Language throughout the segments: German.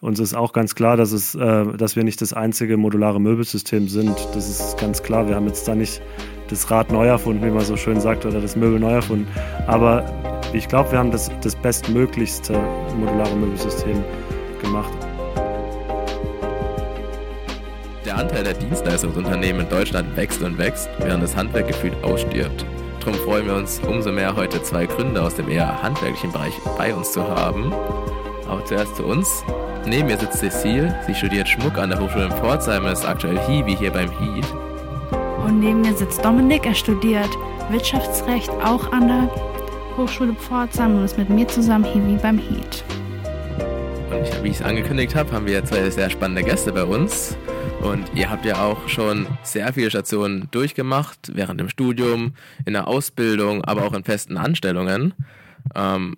Uns ist auch ganz klar, dass, es, äh, dass wir nicht das einzige modulare Möbelsystem sind. Das ist ganz klar. Wir haben jetzt da nicht das Rad neu erfunden, wie man so schön sagt, oder das Möbel neu erfunden. Aber ich glaube, wir haben das, das bestmöglichste modulare Möbelsystem gemacht. Der Anteil der Dienstleistungsunternehmen in Deutschland wächst und wächst, während das Handwerk gefühlt ausstirbt. Darum freuen wir uns umso mehr, heute zwei Gründer aus dem eher handwerklichen Bereich bei uns zu haben. Aber zuerst zu uns. Neben mir sitzt Cecile. Sie studiert Schmuck an der Hochschule in Pforzheim und ist aktuell Hiwi hier beim HEAT. Und neben mir sitzt Dominik. Er studiert Wirtschaftsrecht auch an der Hochschule Pforzheim und ist mit mir zusammen Hiwi beim HEAT. Und wie ich es angekündigt habe, haben wir zwei sehr spannende Gäste bei uns. Und ihr habt ja auch schon sehr viele Stationen durchgemacht, während dem Studium, in der Ausbildung, aber auch in festen Anstellungen. Ähm,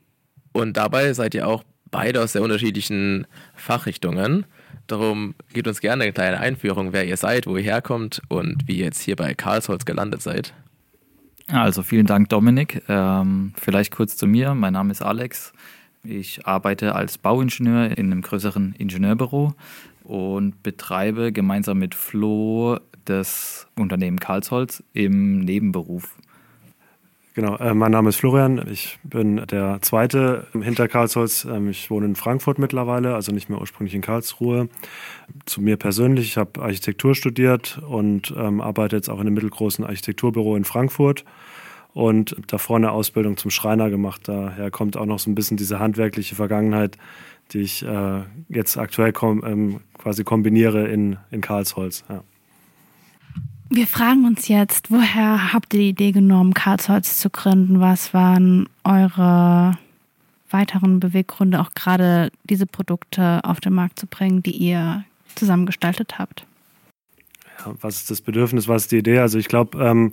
und dabei seid ihr auch beide aus sehr unterschiedlichen Fachrichtungen. Darum gebt uns gerne eine kleine Einführung, wer ihr seid, wo ihr herkommt und wie ihr jetzt hier bei Karlsholz gelandet seid. Also vielen Dank, Dominik. Ähm, vielleicht kurz zu mir. Mein Name ist Alex. Ich arbeite als Bauingenieur in einem größeren Ingenieurbüro und betreibe gemeinsam mit Flo das Unternehmen Karlsholz im Nebenberuf. Genau, äh, mein Name ist Florian. Ich bin der Zweite hinter Karlsholz. Ähm, ich wohne in Frankfurt mittlerweile, also nicht mehr ursprünglich in Karlsruhe. Zu mir persönlich, ich habe Architektur studiert und ähm, arbeite jetzt auch in einem mittelgroßen Architekturbüro in Frankfurt und davor eine Ausbildung zum Schreiner gemacht. Daher kommt auch noch so ein bisschen diese handwerkliche Vergangenheit, die ich äh, jetzt aktuell kom ähm, quasi kombiniere in, in Karlsholz. Ja. Wir fragen uns jetzt, woher habt ihr die Idee genommen, Karlsholz zu gründen? Was waren eure weiteren Beweggründe, auch gerade diese Produkte auf den Markt zu bringen, die ihr zusammengestaltet habt? Ja, was ist das Bedürfnis, was ist die Idee? Also ich glaube, ähm,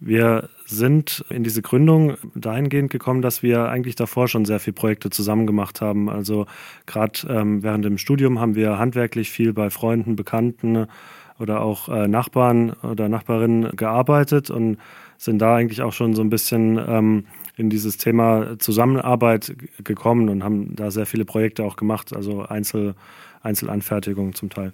wir sind in diese Gründung dahingehend gekommen, dass wir eigentlich davor schon sehr viele Projekte zusammen gemacht haben. Also gerade ähm, während dem Studium haben wir handwerklich viel bei Freunden, Bekannten oder auch äh, Nachbarn oder Nachbarinnen gearbeitet und sind da eigentlich auch schon so ein bisschen ähm, in dieses Thema Zusammenarbeit gekommen und haben da sehr viele Projekte auch gemacht, also Einzel, Einzelanfertigungen zum Teil.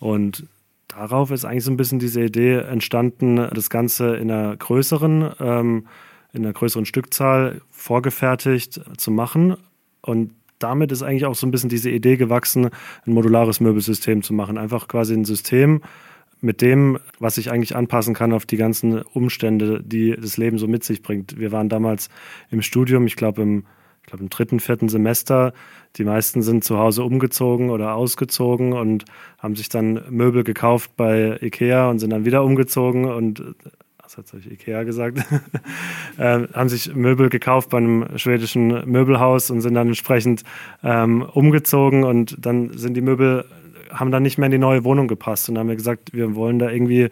Und darauf ist eigentlich so ein bisschen diese Idee entstanden, das Ganze in einer größeren, ähm, in einer größeren Stückzahl vorgefertigt zu machen und damit ist eigentlich auch so ein bisschen diese Idee gewachsen, ein modulares Möbelsystem zu machen. Einfach quasi ein System, mit dem, was ich eigentlich anpassen kann auf die ganzen Umstände, die das Leben so mit sich bringt. Wir waren damals im Studium, ich glaube im, ich glaube im dritten, vierten Semester. Die meisten sind zu Hause umgezogen oder ausgezogen und haben sich dann Möbel gekauft bei Ikea und sind dann wieder umgezogen und was hat ich Ikea gesagt, äh, haben sich Möbel gekauft bei einem schwedischen Möbelhaus und sind dann entsprechend ähm, umgezogen und dann sind die Möbel, haben dann nicht mehr in die neue Wohnung gepasst und dann haben wir gesagt, wir wollen da irgendwie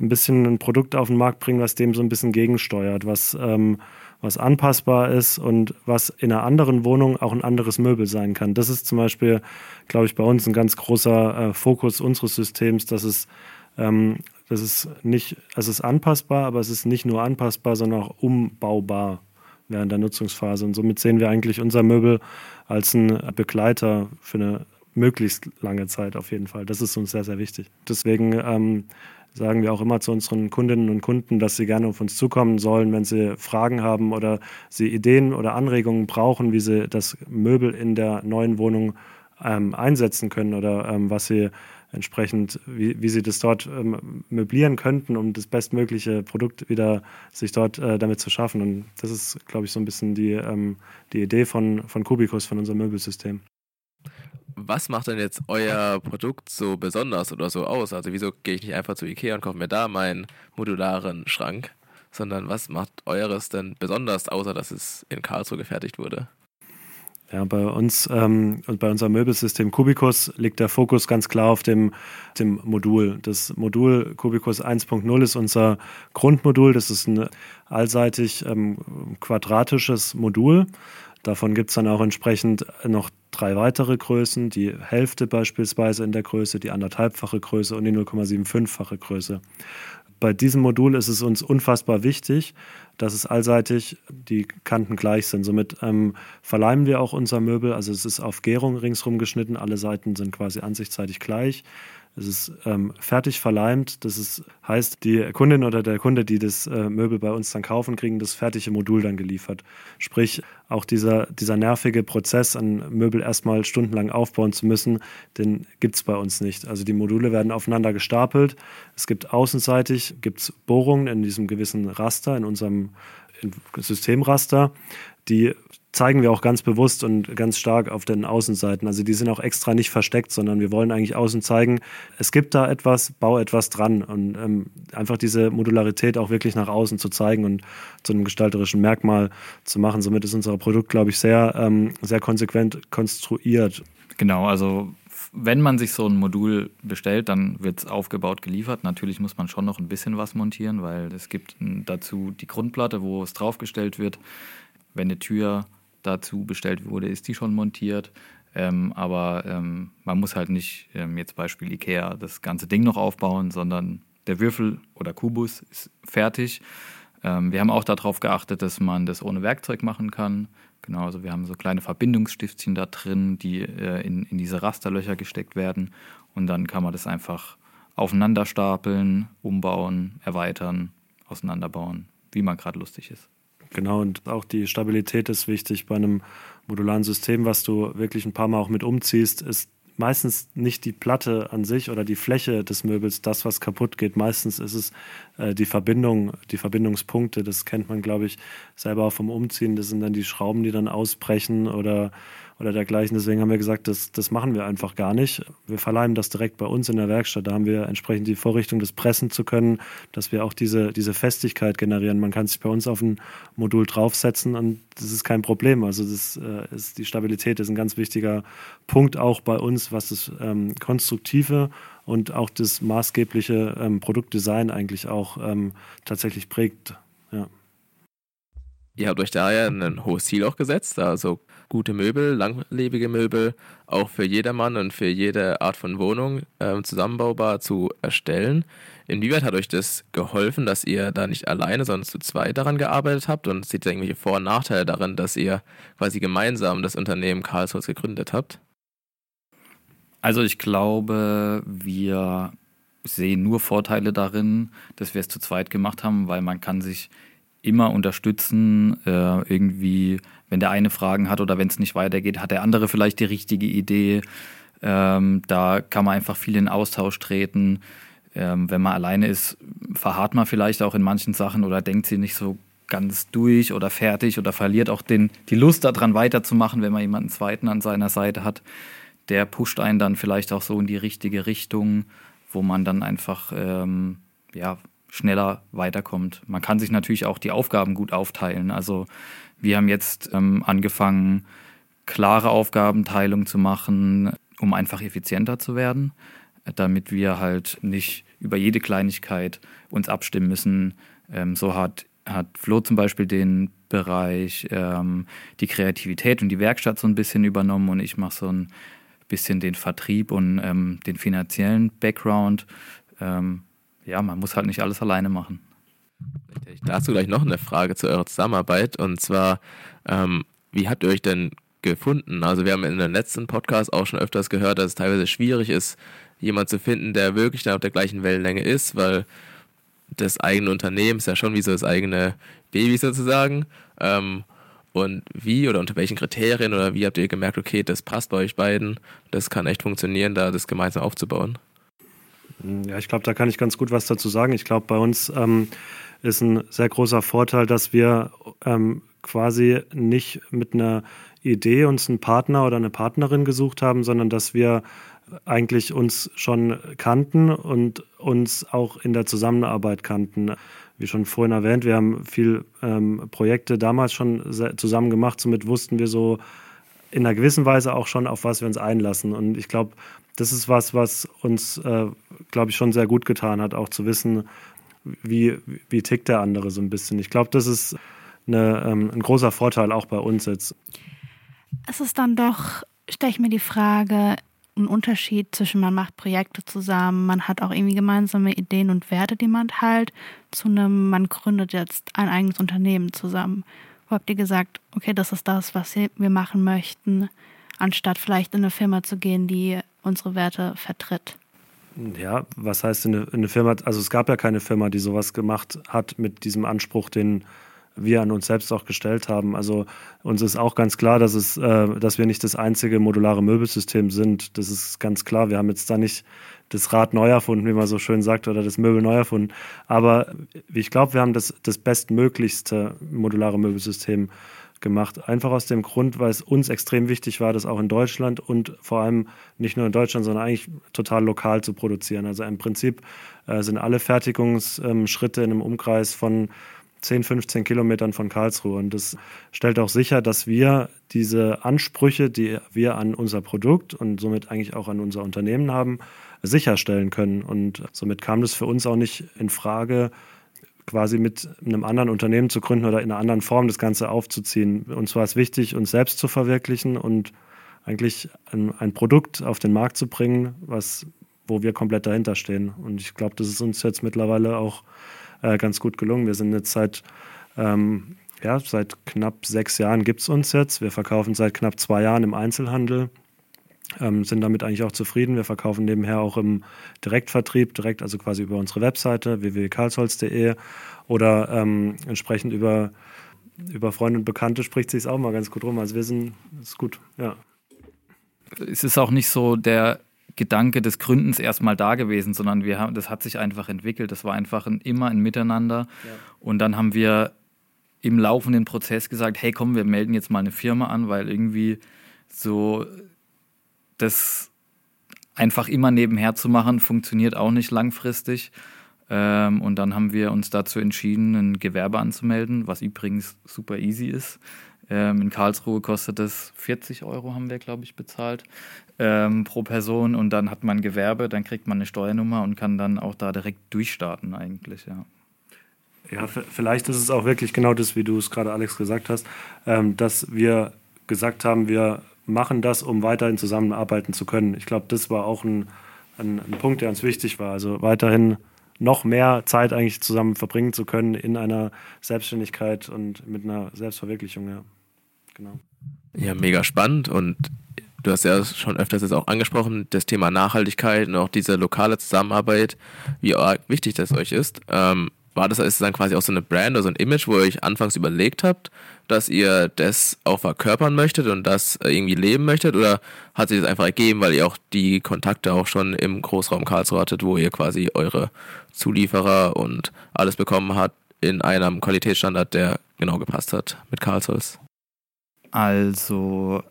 ein bisschen ein Produkt auf den Markt bringen, was dem so ein bisschen gegensteuert, was, ähm, was anpassbar ist und was in einer anderen Wohnung auch ein anderes Möbel sein kann. Das ist zum Beispiel, glaube ich, bei uns ein ganz großer äh, Fokus unseres Systems, dass es ähm, das ist nicht, es ist anpassbar, aber es ist nicht nur anpassbar, sondern auch umbaubar während der Nutzungsphase. Und somit sehen wir eigentlich unser Möbel als ein Begleiter für eine möglichst lange Zeit auf jeden Fall. Das ist uns sehr, sehr wichtig. Deswegen ähm, sagen wir auch immer zu unseren Kundinnen und Kunden, dass sie gerne auf uns zukommen sollen, wenn sie Fragen haben oder sie Ideen oder Anregungen brauchen, wie sie das Möbel in der neuen Wohnung ähm, einsetzen können oder ähm, was sie entsprechend, wie, wie sie das dort ähm, möblieren könnten, um das bestmögliche Produkt wieder sich dort äh, damit zu schaffen. Und das ist, glaube ich, so ein bisschen die, ähm, die Idee von, von Kubicus, von unserem Möbelsystem. Was macht denn jetzt euer Produkt so besonders oder so aus? Also wieso gehe ich nicht einfach zu Ikea und kaufe mir da meinen modularen Schrank, sondern was macht eures denn besonders, außer dass es in Karlsruhe gefertigt wurde? Ja, bei uns ähm, und bei unserem Möbelsystem Kubicus liegt der Fokus ganz klar auf dem, dem Modul. Das Modul Kubicus 1.0 ist unser Grundmodul. Das ist ein allseitig ähm, quadratisches Modul. Davon gibt es dann auch entsprechend noch drei weitere Größen, die Hälfte beispielsweise in der Größe, die anderthalbfache Größe und die 0,75-fache Größe. Bei diesem Modul ist es uns unfassbar wichtig, dass es allseitig die Kanten gleich sind. Somit ähm, verleimen wir auch unser Möbel. Also es ist auf Gärung ringsrum geschnitten. Alle Seiten sind quasi ansichtsseitig gleich. Es ist ähm, fertig verleimt. Das ist, heißt, die Kundin oder der Kunde, die das äh, Möbel bei uns dann kaufen, kriegen das fertige Modul dann geliefert. Sprich, auch dieser, dieser nervige Prozess, ein Möbel erstmal stundenlang aufbauen zu müssen, den gibt es bei uns nicht. Also die Module werden aufeinander gestapelt. Es gibt außenseitig gibt's Bohrungen in diesem gewissen Raster, in unserem Systemraster. Die zeigen wir auch ganz bewusst und ganz stark auf den Außenseiten. Also die sind auch extra nicht versteckt, sondern wir wollen eigentlich außen zeigen, es gibt da etwas, bau etwas dran und ähm, einfach diese Modularität auch wirklich nach außen zu zeigen und zu einem gestalterischen Merkmal zu machen. Somit ist unser Produkt, glaube ich, sehr, ähm, sehr konsequent konstruiert. Genau, also wenn man sich so ein Modul bestellt, dann wird es aufgebaut geliefert. Natürlich muss man schon noch ein bisschen was montieren, weil es gibt dazu die Grundplatte, wo es draufgestellt wird. Wenn eine Tür dazu bestellt wurde, ist die schon montiert. Ähm, aber ähm, man muss halt nicht, ähm, jetzt Beispiel Ikea, das ganze Ding noch aufbauen, sondern der Würfel oder Kubus ist fertig. Ähm, wir haben auch darauf geachtet, dass man das ohne Werkzeug machen kann. Genau, also wir haben so kleine Verbindungsstiftchen da drin, die äh, in, in diese Rasterlöcher gesteckt werden. Und dann kann man das einfach aufeinander stapeln, umbauen, erweitern, auseinanderbauen, wie man gerade lustig ist. Genau, und auch die Stabilität ist wichtig bei einem modularen System, was du wirklich ein paar Mal auch mit umziehst, ist meistens nicht die Platte an sich oder die Fläche des Möbels das, was kaputt geht. Meistens ist es äh, die Verbindung, die Verbindungspunkte. Das kennt man, glaube ich, selber auch vom Umziehen. Das sind dann die Schrauben, die dann ausbrechen oder oder dergleichen. Deswegen haben wir gesagt, das, das machen wir einfach gar nicht. Wir verleihen das direkt bei uns in der Werkstatt. Da haben wir entsprechend die Vorrichtung, das pressen zu können, dass wir auch diese, diese Festigkeit generieren. Man kann sich bei uns auf ein Modul draufsetzen und das ist kein Problem. Also das äh, ist die Stabilität ist ein ganz wichtiger Punkt auch bei uns, was das ähm, konstruktive und auch das maßgebliche ähm, Produktdesign eigentlich auch ähm, tatsächlich prägt. Ihr habt euch da ja ein hohes Ziel auch gesetzt, also gute Möbel, langlebige Möbel, auch für jedermann und für jede Art von Wohnung äh, zusammenbaubar zu erstellen. Inwieweit hat euch das geholfen, dass ihr da nicht alleine, sondern zu zweit daran gearbeitet habt? Und seht ihr irgendwelche Vor- und Nachteile darin, dass ihr quasi gemeinsam das Unternehmen Karlsholz gegründet habt? Also ich glaube, wir sehen nur Vorteile darin, dass wir es zu zweit gemacht haben, weil man kann sich immer unterstützen, äh, irgendwie, wenn der eine Fragen hat oder wenn es nicht weitergeht, hat der andere vielleicht die richtige Idee. Ähm, da kann man einfach viel in Austausch treten. Ähm, wenn man alleine ist, verharrt man vielleicht auch in manchen Sachen oder denkt sie nicht so ganz durch oder fertig oder verliert auch den, die Lust daran weiterzumachen, wenn man jemanden zweiten an seiner Seite hat. Der pusht einen dann vielleicht auch so in die richtige Richtung, wo man dann einfach ähm, ja, schneller weiterkommt. Man kann sich natürlich auch die Aufgaben gut aufteilen. Also wir haben jetzt ähm, angefangen, klare Aufgabenteilung zu machen, um einfach effizienter zu werden, damit wir halt nicht über jede Kleinigkeit uns abstimmen müssen. Ähm, so hat, hat Flo zum Beispiel den Bereich ähm, die Kreativität und die Werkstatt so ein bisschen übernommen und ich mache so ein bisschen den Vertrieb und ähm, den finanziellen Background. Ähm, ja, man muss halt nicht alles alleine machen. Dazu gleich noch eine Frage zu eurer Zusammenarbeit und zwar, ähm, wie habt ihr euch denn gefunden? Also wir haben in dem letzten Podcast auch schon öfters gehört, dass es teilweise schwierig ist, jemanden zu finden, der wirklich dann auf der gleichen Wellenlänge ist, weil das eigene Unternehmen ist ja schon wie so das eigene Baby sozusagen. Ähm, und wie oder unter welchen Kriterien oder wie habt ihr gemerkt, okay, das passt bei euch beiden, das kann echt funktionieren, da das gemeinsam aufzubauen? Ja, ich glaube, da kann ich ganz gut was dazu sagen. Ich glaube, bei uns ähm, ist ein sehr großer Vorteil, dass wir ähm, quasi nicht mit einer Idee uns einen Partner oder eine Partnerin gesucht haben, sondern dass wir eigentlich uns schon kannten und uns auch in der Zusammenarbeit kannten. Wie schon vorhin erwähnt, wir haben viel ähm, Projekte damals schon zusammen gemacht, somit wussten wir so in einer gewissen Weise auch schon, auf was wir uns einlassen. Und ich glaube, das ist was, was uns, äh, glaube ich, schon sehr gut getan hat, auch zu wissen, wie, wie tickt der andere so ein bisschen. Ich glaube, das ist eine, ähm, ein großer Vorteil auch bei uns jetzt. Es ist dann doch, stelle ich mir die Frage, ein Unterschied zwischen man macht Projekte zusammen, man hat auch irgendwie gemeinsame Ideen und Werte, die man teilt, zu einem, man gründet jetzt ein eigenes Unternehmen zusammen. Wo habt ihr gesagt, okay, das ist das, was wir machen möchten, anstatt vielleicht in eine Firma zu gehen, die unsere Werte vertritt? Ja, was heißt eine, eine Firma? Also es gab ja keine Firma, die sowas gemacht hat mit diesem Anspruch, den wir an uns selbst auch gestellt haben. Also uns ist auch ganz klar, dass es, äh, dass wir nicht das einzige modulare Möbelsystem sind. Das ist ganz klar. Wir haben jetzt da nicht das Rad neu erfunden, wie man so schön sagt, oder das Möbel neu erfunden. Aber ich glaube, wir haben das, das bestmöglichste modulare Möbelsystem gemacht. Einfach aus dem Grund, weil es uns extrem wichtig war, das auch in Deutschland und vor allem nicht nur in Deutschland, sondern eigentlich total lokal zu produzieren. Also im Prinzip äh, sind alle Fertigungsschritte in einem Umkreis von 10, 15 Kilometern von Karlsruhe. Und das stellt auch sicher, dass wir diese Ansprüche, die wir an unser Produkt und somit eigentlich auch an unser Unternehmen haben, sicherstellen können. Und somit kam das für uns auch nicht in Frage, quasi mit einem anderen Unternehmen zu gründen oder in einer anderen Form das Ganze aufzuziehen. Uns war es wichtig, uns selbst zu verwirklichen und eigentlich ein, ein Produkt auf den Markt zu bringen, was, wo wir komplett dahinter stehen. Und ich glaube, das ist uns jetzt mittlerweile auch äh, ganz gut gelungen. Wir sind jetzt seit, ähm, ja, seit knapp sechs Jahren gibt es uns jetzt. Wir verkaufen seit knapp zwei Jahren im Einzelhandel. Ähm, sind damit eigentlich auch zufrieden. Wir verkaufen nebenher auch im Direktvertrieb, direkt also quasi über unsere Webseite www.karlsholz.de oder ähm, entsprechend über, über Freunde und Bekannte spricht sich auch mal ganz gut rum. Also wir sind, ist gut, ja. Es ist auch nicht so der Gedanke des Gründens erstmal da gewesen, sondern wir haben, das hat sich einfach entwickelt. Das war einfach ein, immer ein Miteinander. Ja. Und dann haben wir im laufenden Prozess gesagt, hey komm, wir melden jetzt mal eine Firma an, weil irgendwie so das einfach immer nebenher zu machen, funktioniert auch nicht langfristig. Ähm, und dann haben wir uns dazu entschieden, ein Gewerbe anzumelden, was übrigens super easy ist. Ähm, in Karlsruhe kostet es 40 Euro, haben wir, glaube ich, bezahlt ähm, pro Person. Und dann hat man Gewerbe, dann kriegt man eine Steuernummer und kann dann auch da direkt durchstarten eigentlich, ja. Ja, vielleicht ist es auch wirklich genau das, wie du es gerade, Alex, gesagt hast, ähm, dass wir gesagt haben, wir machen das, um weiterhin zusammenarbeiten zu können. Ich glaube, das war auch ein, ein, ein Punkt, der uns wichtig war. Also weiterhin noch mehr Zeit eigentlich zusammen verbringen zu können in einer Selbstständigkeit und mit einer Selbstverwirklichung, ja genau. Ja, mega spannend und du hast ja schon öfters jetzt auch angesprochen, das Thema Nachhaltigkeit und auch diese lokale Zusammenarbeit, wie wichtig das euch ist. Ähm, war das ist dann quasi auch so eine Brand oder so ein Image, wo ihr euch anfangs überlegt habt, dass ihr das auch verkörpern möchtet und das irgendwie leben möchtet? Oder hat sich das einfach ergeben, weil ihr auch die Kontakte auch schon im Großraum Karlsruhe hattet, wo ihr quasi eure Zulieferer und alles bekommen habt in einem Qualitätsstandard, der genau gepasst hat mit Karlsholz? Also,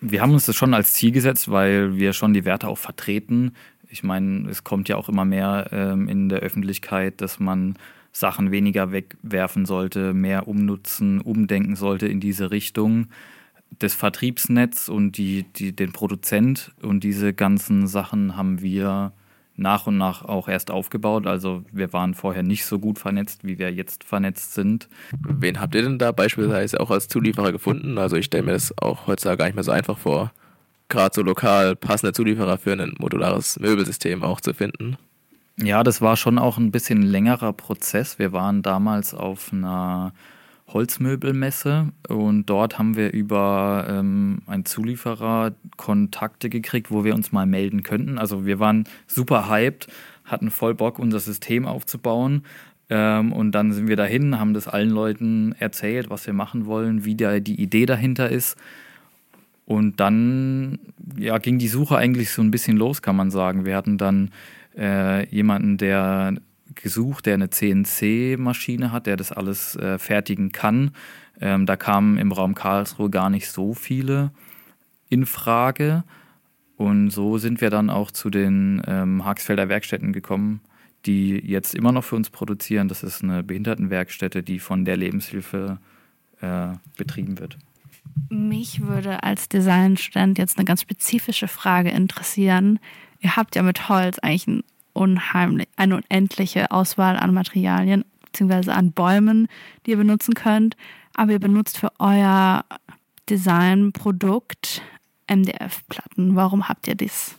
wir haben uns das schon als Ziel gesetzt, weil wir schon die Werte auch vertreten. Ich meine, es kommt ja auch immer mehr ähm, in der Öffentlichkeit, dass man Sachen weniger wegwerfen sollte, mehr umnutzen, umdenken sollte in diese Richtung. Das Vertriebsnetz und die, die, den Produzent und diese ganzen Sachen haben wir nach und nach auch erst aufgebaut. Also wir waren vorher nicht so gut vernetzt, wie wir jetzt vernetzt sind. Wen habt ihr denn da beispielsweise auch als Zulieferer gefunden? Also ich stelle mir das auch heutzutage gar nicht mehr so einfach vor, gerade so lokal passende Zulieferer für ein modulares Möbelsystem auch zu finden. Ja, das war schon auch ein bisschen längerer Prozess. Wir waren damals auf einer Holzmöbelmesse und dort haben wir über ähm, einen Zulieferer Kontakte gekriegt, wo wir uns mal melden könnten. Also wir waren super hyped, hatten voll Bock, unser System aufzubauen. Ähm, und dann sind wir dahin, haben das allen Leuten erzählt, was wir machen wollen, wie da die Idee dahinter ist. Und dann ja, ging die Suche eigentlich so ein bisschen los, kann man sagen. Wir hatten dann äh, jemanden, der gesucht, der eine CNC-Maschine hat, der das alles äh, fertigen kann. Ähm, da kamen im Raum Karlsruhe gar nicht so viele in Frage. Und so sind wir dann auch zu den ähm, Haxfelder Werkstätten gekommen, die jetzt immer noch für uns produzieren. Das ist eine Behindertenwerkstätte, die von der Lebenshilfe äh, betrieben wird. Mich würde als Designstudent jetzt eine ganz spezifische Frage interessieren. Ihr habt ja mit Holz eigentlich ein unheimlich, eine unendliche Auswahl an Materialien bzw. an Bäumen, die ihr benutzen könnt. Aber ihr benutzt für euer Designprodukt MDF-Platten. Warum habt ihr dies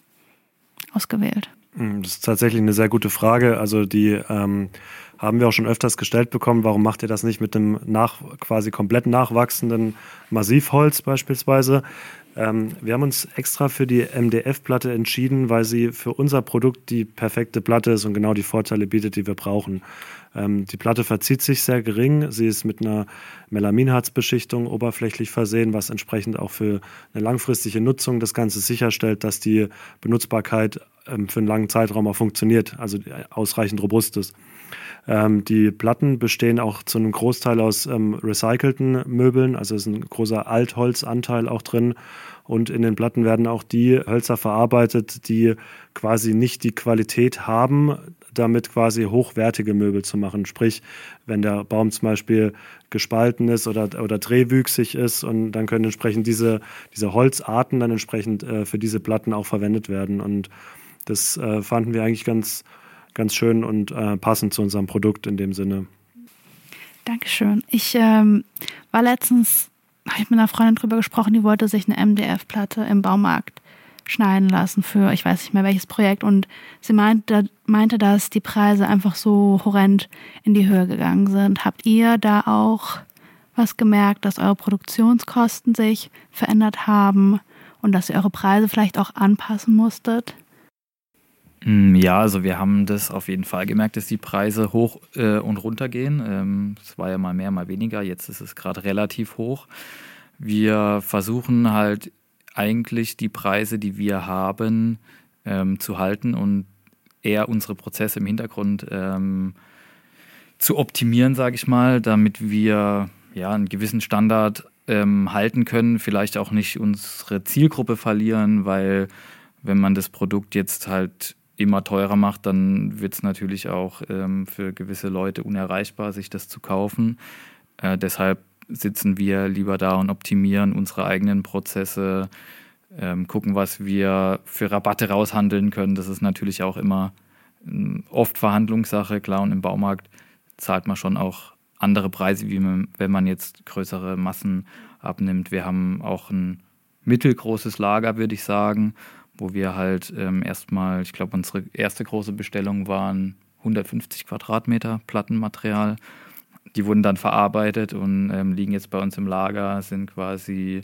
ausgewählt? Hm, das ist tatsächlich eine sehr gute Frage. Also die ähm, haben wir auch schon öfters gestellt bekommen. Warum macht ihr das nicht mit dem nach, quasi komplett nachwachsenden Massivholz beispielsweise? Ähm, wir haben uns extra für die MDF-Platte entschieden, weil sie für unser Produkt die perfekte Platte ist und genau die Vorteile bietet, die wir brauchen. Ähm, die Platte verzieht sich sehr gering. Sie ist mit einer Melaminharzbeschichtung oberflächlich versehen, was entsprechend auch für eine langfristige Nutzung das Ganze sicherstellt, dass die Benutzbarkeit ähm, für einen langen Zeitraum auch funktioniert, also ausreichend robust ist. Ähm, die Platten bestehen auch zu einem Großteil aus ähm, recycelten Möbeln, also ist ein großer Altholzanteil auch drin. Und in den Platten werden auch die Hölzer verarbeitet, die quasi nicht die Qualität haben, damit quasi hochwertige Möbel zu machen. Sprich, wenn der Baum zum Beispiel gespalten ist oder, oder drehwüchsig ist und dann können entsprechend diese, diese Holzarten dann entsprechend äh, für diese Platten auch verwendet werden. Und das äh, fanden wir eigentlich ganz, ganz schön und äh, passend zu unserem Produkt in dem Sinne. Dankeschön. Ich ähm, war letztens, habe ich mit einer Freundin drüber gesprochen, die wollte sich eine MDF-Platte im Baumarkt schneiden lassen für, ich weiß nicht mehr welches Projekt. Und sie meinte, meinte, dass die Preise einfach so horrend in die Höhe gegangen sind. Habt ihr da auch was gemerkt, dass eure Produktionskosten sich verändert haben und dass ihr eure Preise vielleicht auch anpassen musstet? Mm, ja, also wir haben das auf jeden Fall gemerkt, dass die Preise hoch äh, und runter gehen. Ähm, es ähm, war ja mal mehr, mal weniger. Jetzt ist es gerade relativ hoch. Wir versuchen halt eigentlich die Preise, die wir haben, ähm, zu halten und eher unsere Prozesse im Hintergrund ähm, zu optimieren, sage ich mal, damit wir ja einen gewissen Standard ähm, halten können, vielleicht auch nicht unsere Zielgruppe verlieren, weil wenn man das Produkt jetzt halt immer teurer macht, dann wird es natürlich auch ähm, für gewisse Leute unerreichbar, sich das zu kaufen. Äh, deshalb sitzen wir lieber da und optimieren unsere eigenen Prozesse, ähm, gucken, was wir für Rabatte raushandeln können. Das ist natürlich auch immer ähm, oft Verhandlungssache, klar, und im Baumarkt zahlt man schon auch andere Preise, wie man, wenn man jetzt größere Massen abnimmt. Wir haben auch ein mittelgroßes Lager, würde ich sagen, wo wir halt ähm, erstmal, ich glaube, unsere erste große Bestellung waren 150 Quadratmeter Plattenmaterial. Die wurden dann verarbeitet und ähm, liegen jetzt bei uns im Lager, sind quasi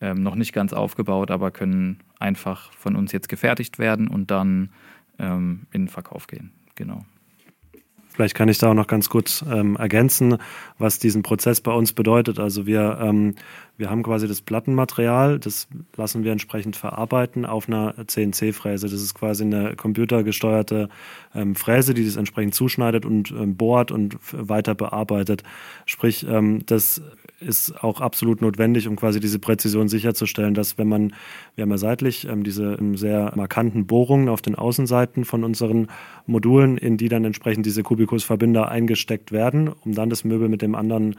ähm, noch nicht ganz aufgebaut, aber können einfach von uns jetzt gefertigt werden und dann ähm, in den Verkauf gehen. Genau. Vielleicht kann ich da auch noch ganz kurz ähm, ergänzen, was diesen Prozess bei uns bedeutet. Also wir, ähm, wir haben quasi das Plattenmaterial, das lassen wir entsprechend verarbeiten auf einer CNC-Fräse. Das ist quasi eine computergesteuerte ähm, Fräse, die das entsprechend zuschneidet und ähm, bohrt und weiter bearbeitet. Sprich, ähm, das ist auch absolut notwendig, um quasi diese Präzision sicherzustellen, dass wenn man, wir haben ja seitlich ähm, diese sehr markanten Bohrungen auf den Außenseiten von unseren Modulen, in die dann entsprechend diese Kubikusverbinder eingesteckt werden, um dann das Möbel mit dem anderen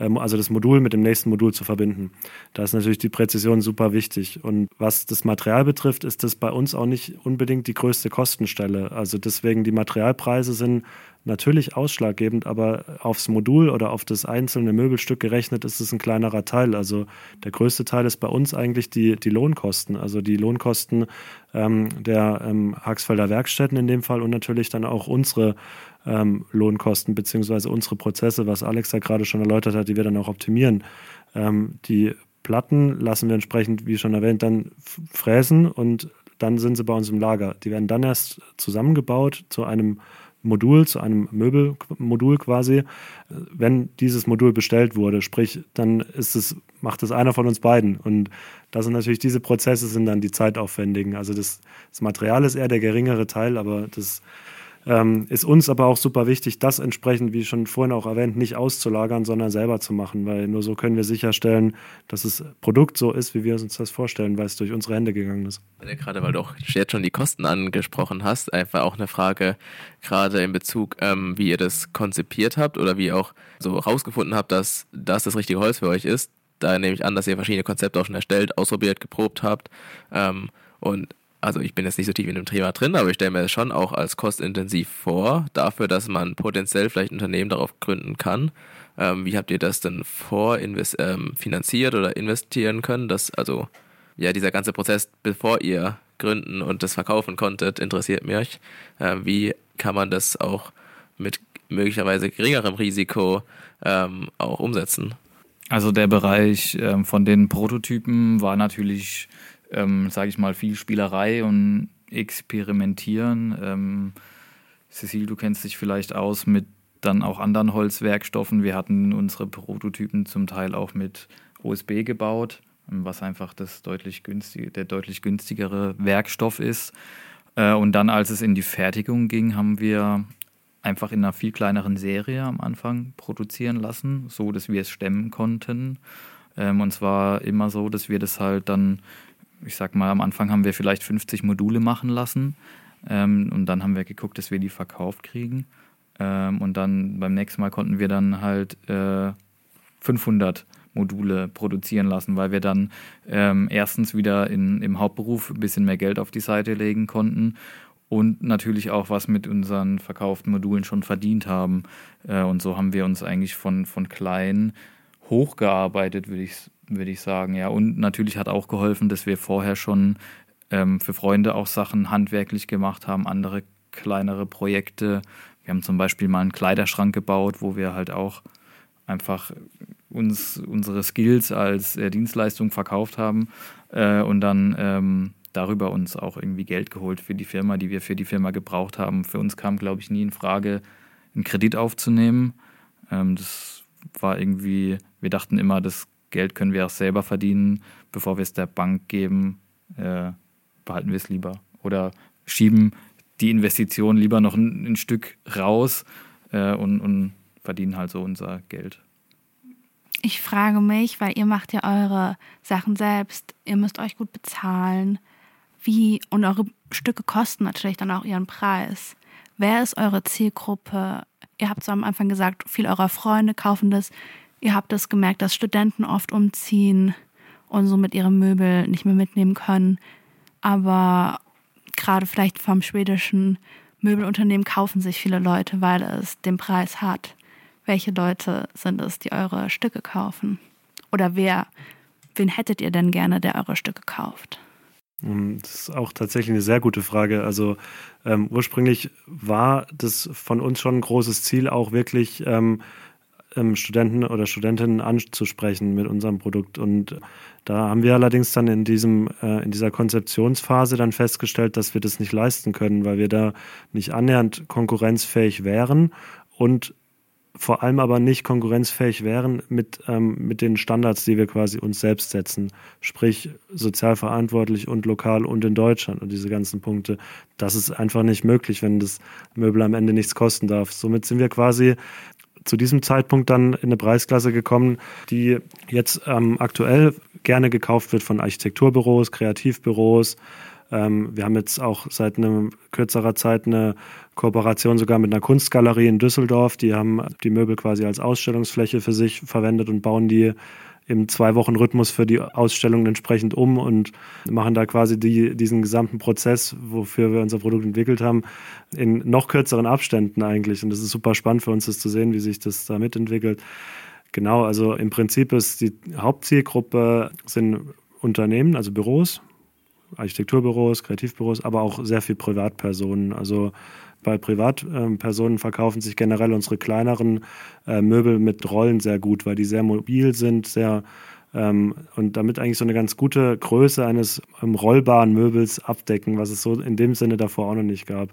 ähm, also das Modul mit dem nächsten Modul zu verbinden. Da ist natürlich die Präzision super wichtig. Und was das Material betrifft, ist das bei uns auch nicht unbedingt die größte Kostenstelle. Also deswegen die Materialpreise sind natürlich ausschlaggebend, aber aufs Modul oder auf das einzelne Möbelstück gerechnet ist es ein kleinerer Teil. Also der größte Teil ist bei uns eigentlich die, die Lohnkosten, also die Lohnkosten ähm, der ähm, Haxfelder Werkstätten in dem Fall und natürlich dann auch unsere ähm, Lohnkosten beziehungsweise unsere Prozesse, was Alex da gerade schon erläutert hat, die wir dann auch optimieren. Ähm, die Platten lassen wir entsprechend, wie schon erwähnt, dann fräsen und dann sind sie bei uns im Lager. Die werden dann erst zusammengebaut zu einem Modul, zu einem Möbelmodul quasi, wenn dieses Modul bestellt wurde. Sprich, dann ist es, macht es einer von uns beiden. Und das sind natürlich diese Prozesse sind dann die zeitaufwendigen. Also das, das Material ist eher der geringere Teil, aber das ähm, ist uns aber auch super wichtig, das entsprechend, wie schon vorhin auch erwähnt, nicht auszulagern, sondern selber zu machen, weil nur so können wir sicherstellen, dass das Produkt so ist, wie wir uns das vorstellen, weil es durch unsere Hände gegangen ist. Gerade weil du auch jetzt schon die Kosten angesprochen hast, einfach auch eine Frage, gerade in Bezug, ähm, wie ihr das konzipiert habt oder wie ihr auch so rausgefunden habt, dass das das richtige Holz für euch ist. Da nehme ich an, dass ihr verschiedene Konzepte auch schon erstellt, ausprobiert, geprobt habt. Ähm, und also ich bin jetzt nicht so tief in dem Thema drin, aber ich stelle mir das schon auch als kostintensiv vor, dafür, dass man potenziell vielleicht ein Unternehmen darauf gründen kann. Ähm, wie habt ihr das denn vorfinanziert ähm, oder investieren können? Dass also ja dieser ganze Prozess, bevor ihr gründen und das verkaufen konntet, interessiert mich. Äh, wie kann man das auch mit möglicherweise geringerem Risiko ähm, auch umsetzen? Also der Bereich ähm, von den Prototypen war natürlich, ähm, sage ich mal, viel Spielerei und Experimentieren. Ähm, Cecil, du kennst dich vielleicht aus mit dann auch anderen Holzwerkstoffen. Wir hatten unsere Prototypen zum Teil auch mit OSB gebaut, was einfach das deutlich günstige, der deutlich günstigere Werkstoff ist. Äh, und dann, als es in die Fertigung ging, haben wir einfach in einer viel kleineren Serie am Anfang produzieren lassen, so dass wir es stemmen konnten. Ähm, und zwar immer so, dass wir das halt dann, ich sag mal, am Anfang haben wir vielleicht 50 Module machen lassen. Ähm, und dann haben wir geguckt, dass wir die verkauft kriegen. Ähm, und dann beim nächsten Mal konnten wir dann halt äh, 500 Module produzieren lassen, weil wir dann ähm, erstens wieder in, im Hauptberuf ein bisschen mehr Geld auf die Seite legen konnten und natürlich auch was mit unseren verkauften Modulen schon verdient haben. Äh, und so haben wir uns eigentlich von, von klein hochgearbeitet, würde ich, würd ich sagen. Ja, und natürlich hat auch geholfen, dass wir vorher schon ähm, für Freunde auch Sachen handwerklich gemacht haben, andere kleinere Projekte. Wir haben zum Beispiel mal einen Kleiderschrank gebaut, wo wir halt auch einfach uns unsere Skills als äh, Dienstleistung verkauft haben äh, und dann ähm, darüber uns auch irgendwie Geld geholt für die Firma, die wir für die Firma gebraucht haben. Für uns kam, glaube ich, nie in Frage, einen Kredit aufzunehmen. Ähm, das war irgendwie, wir dachten immer, das Geld können wir auch selber verdienen, bevor wir es der Bank geben, äh, behalten wir es lieber. Oder schieben die Investition lieber noch ein, ein Stück raus äh, und, und verdienen halt so unser Geld. Ich frage mich, weil ihr macht ja eure Sachen selbst, ihr müsst euch gut bezahlen wie, und eure Stücke kosten natürlich dann auch ihren Preis. Wer ist eure Zielgruppe? Ihr habt so am Anfang gesagt, viele eurer Freunde kaufen das. Ihr habt es gemerkt, dass Studenten oft umziehen und somit ihre Möbel nicht mehr mitnehmen können. Aber gerade vielleicht vom schwedischen Möbelunternehmen kaufen sich viele Leute, weil es den Preis hat. Welche Leute sind es, die eure Stücke kaufen? Oder wer, wen hättet ihr denn gerne, der eure Stücke kauft? Ähm, das ist auch tatsächlich eine sehr gute Frage. Also ähm, ursprünglich war das von uns schon ein großes Ziel, auch wirklich ähm, ähm, Studenten oder Studentinnen anzusprechen mit unserem Produkt. Und da haben wir allerdings dann in diesem äh, in dieser Konzeptionsphase dann festgestellt, dass wir das nicht leisten können, weil wir da nicht annähernd konkurrenzfähig wären und vor allem aber nicht konkurrenzfähig wären mit, ähm, mit den Standards, die wir quasi uns selbst setzen. Sprich, sozial verantwortlich und lokal und in Deutschland und diese ganzen Punkte. Das ist einfach nicht möglich, wenn das Möbel am Ende nichts kosten darf. Somit sind wir quasi zu diesem Zeitpunkt dann in eine Preisklasse gekommen, die jetzt ähm, aktuell gerne gekauft wird von Architekturbüros, Kreativbüros, ähm, wir haben jetzt auch seit einer kürzerer Zeit eine Kooperation sogar mit einer Kunstgalerie in Düsseldorf. Die haben die Möbel quasi als Ausstellungsfläche für sich verwendet und bauen die im Zwei-Wochen-Rhythmus für die Ausstellungen entsprechend um und machen da quasi die, diesen gesamten Prozess, wofür wir unser Produkt entwickelt haben, in noch kürzeren Abständen eigentlich. Und das ist super spannend für uns, das zu sehen, wie sich das da mitentwickelt. Genau, also im Prinzip ist die Hauptzielgruppe sind Unternehmen, also Büros, Architekturbüros, Kreativbüros, aber auch sehr viel Privatpersonen. Also bei Privatpersonen verkaufen sich generell unsere kleineren äh, Möbel mit Rollen sehr gut, weil die sehr mobil sind, sehr ähm, und damit eigentlich so eine ganz gute Größe eines ähm, rollbaren Möbels abdecken, was es so in dem Sinne davor auch noch nicht gab.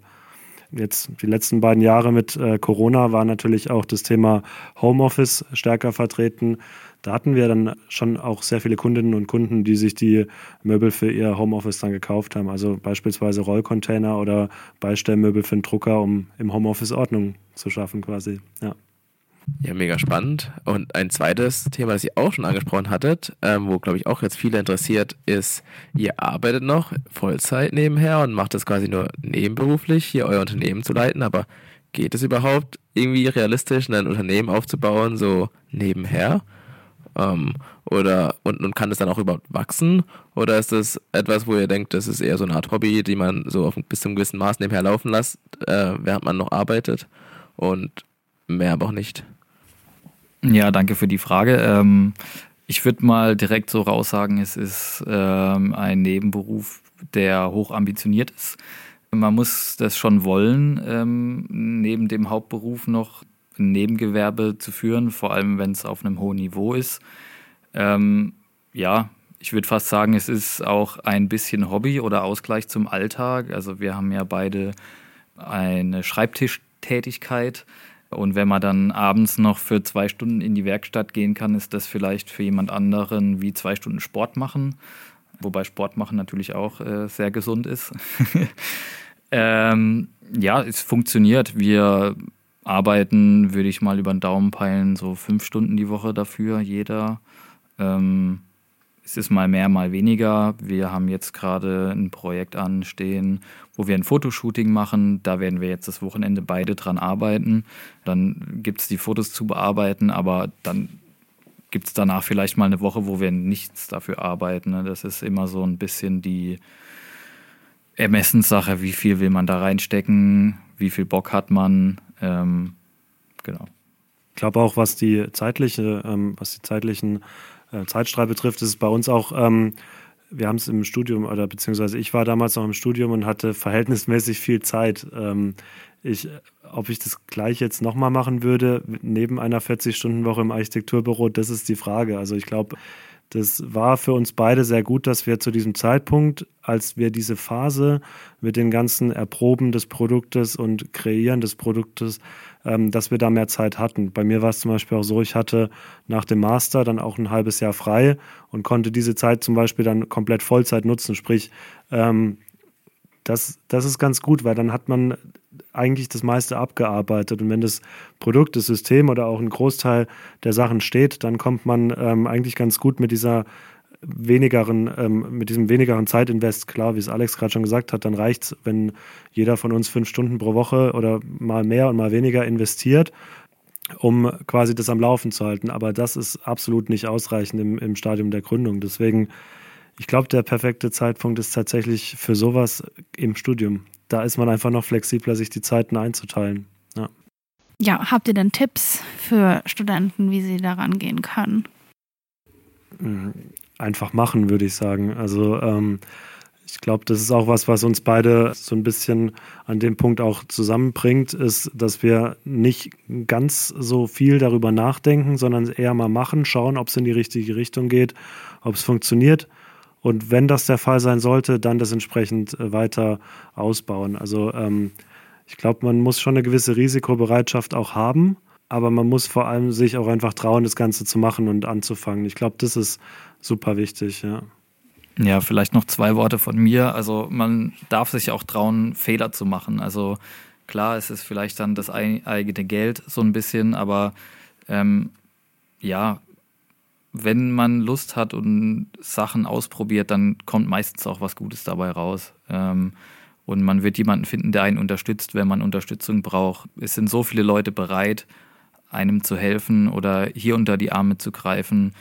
Jetzt die letzten beiden Jahre mit äh, Corona war natürlich auch das Thema Homeoffice stärker vertreten. Da hatten wir dann schon auch sehr viele Kundinnen und Kunden, die sich die Möbel für ihr Homeoffice dann gekauft haben. Also beispielsweise Rollcontainer oder Beistellmöbel für einen Drucker, um im Homeoffice Ordnung zu schaffen quasi. Ja. Ja, mega spannend. Und ein zweites Thema, das ihr auch schon angesprochen hattet, ähm, wo, glaube ich, auch jetzt viele interessiert, ist, ihr arbeitet noch Vollzeit nebenher und macht das quasi nur nebenberuflich, hier euer Unternehmen zu leiten. Aber geht es überhaupt irgendwie realistisch, ein Unternehmen aufzubauen, so nebenher? Ähm, oder und, und kann es dann auch überhaupt wachsen? Oder ist das etwas, wo ihr denkt, das ist eher so eine Art Hobby, die man so auf, bis zu einem gewissen Maß nebenher laufen lässt, äh, während man noch arbeitet und mehr aber auch nicht? Ja, danke für die Frage. Ähm, ich würde mal direkt so raussagen, es ist ähm, ein Nebenberuf, der hoch ambitioniert ist. Man muss das schon wollen, ähm, neben dem Hauptberuf noch Nebengewerbe zu führen, vor allem wenn es auf einem hohen Niveau ist. Ähm, ja, ich würde fast sagen, es ist auch ein bisschen Hobby oder Ausgleich zum Alltag. Also wir haben ja beide eine Schreibtischtätigkeit. Und wenn man dann abends noch für zwei Stunden in die Werkstatt gehen kann, ist das vielleicht für jemand anderen wie zwei Stunden Sport machen. Wobei Sport machen natürlich auch äh, sehr gesund ist. ähm, ja, es funktioniert. Wir arbeiten, würde ich mal über den Daumen peilen, so fünf Stunden die Woche dafür, jeder. Ähm, es ist mal mehr, mal weniger. Wir haben jetzt gerade ein Projekt anstehen, wo wir ein Fotoshooting machen. Da werden wir jetzt das Wochenende beide dran arbeiten. Dann gibt es die Fotos zu bearbeiten, aber dann gibt es danach vielleicht mal eine Woche, wo wir nichts dafür arbeiten. Ne? Das ist immer so ein bisschen die Ermessenssache, wie viel will man da reinstecken, wie viel Bock hat man. Ähm, genau. Ich glaube auch, was die zeitliche, ähm, was die zeitlichen äh, Zeitstrahl betrifft, ist es bei uns auch, ähm, wir haben es im Studium, oder beziehungsweise ich war damals noch im Studium und hatte verhältnismäßig viel Zeit. Ähm, ich, ob ich das gleich jetzt nochmal machen würde, neben einer 40-Stunden-Woche im Architekturbüro, das ist die Frage. Also ich glaube, das war für uns beide sehr gut, dass wir zu diesem Zeitpunkt, als wir diese Phase mit den ganzen Erproben des Produktes und Kreieren des Produktes ähm, dass wir da mehr Zeit hatten. Bei mir war es zum Beispiel auch so, ich hatte nach dem Master dann auch ein halbes Jahr frei und konnte diese Zeit zum Beispiel dann komplett Vollzeit nutzen. Sprich, ähm, das, das ist ganz gut, weil dann hat man eigentlich das meiste abgearbeitet. Und wenn das Produkt, das System oder auch ein Großteil der Sachen steht, dann kommt man ähm, eigentlich ganz gut mit dieser wenigeren, ähm, mit diesem wenigeren Zeitinvest, klar, wie es Alex gerade schon gesagt hat, dann reicht es, wenn jeder von uns fünf Stunden pro Woche oder mal mehr und mal weniger investiert, um quasi das am Laufen zu halten. Aber das ist absolut nicht ausreichend im, im Stadium der Gründung. Deswegen, ich glaube, der perfekte Zeitpunkt ist tatsächlich für sowas im Studium. Da ist man einfach noch flexibler, sich die Zeiten einzuteilen. Ja. Ja, habt ihr denn Tipps für Studenten, wie sie daran gehen können? Mhm einfach machen, würde ich sagen. Also ähm, ich glaube, das ist auch was, was uns beide so ein bisschen an dem Punkt auch zusammenbringt, ist, dass wir nicht ganz so viel darüber nachdenken, sondern eher mal machen, schauen, ob es in die richtige Richtung geht, ob es funktioniert. Und wenn das der Fall sein sollte, dann das entsprechend äh, weiter ausbauen. Also ähm, ich glaube, man muss schon eine gewisse Risikobereitschaft auch haben, aber man muss vor allem sich auch einfach trauen, das Ganze zu machen und anzufangen. Ich glaube, das ist super wichtig, ja. Ja, vielleicht noch zwei Worte von mir. Also man darf sich auch trauen, Fehler zu machen. Also klar, es ist vielleicht dann das eigene Geld so ein bisschen, aber ähm, ja, wenn man Lust hat und Sachen ausprobiert, dann kommt meistens auch was Gutes dabei raus. Ähm, und man wird jemanden finden, der einen unterstützt, wenn man Unterstützung braucht. Es sind so viele Leute bereit, einem zu helfen oder hier unter die Arme zu greifen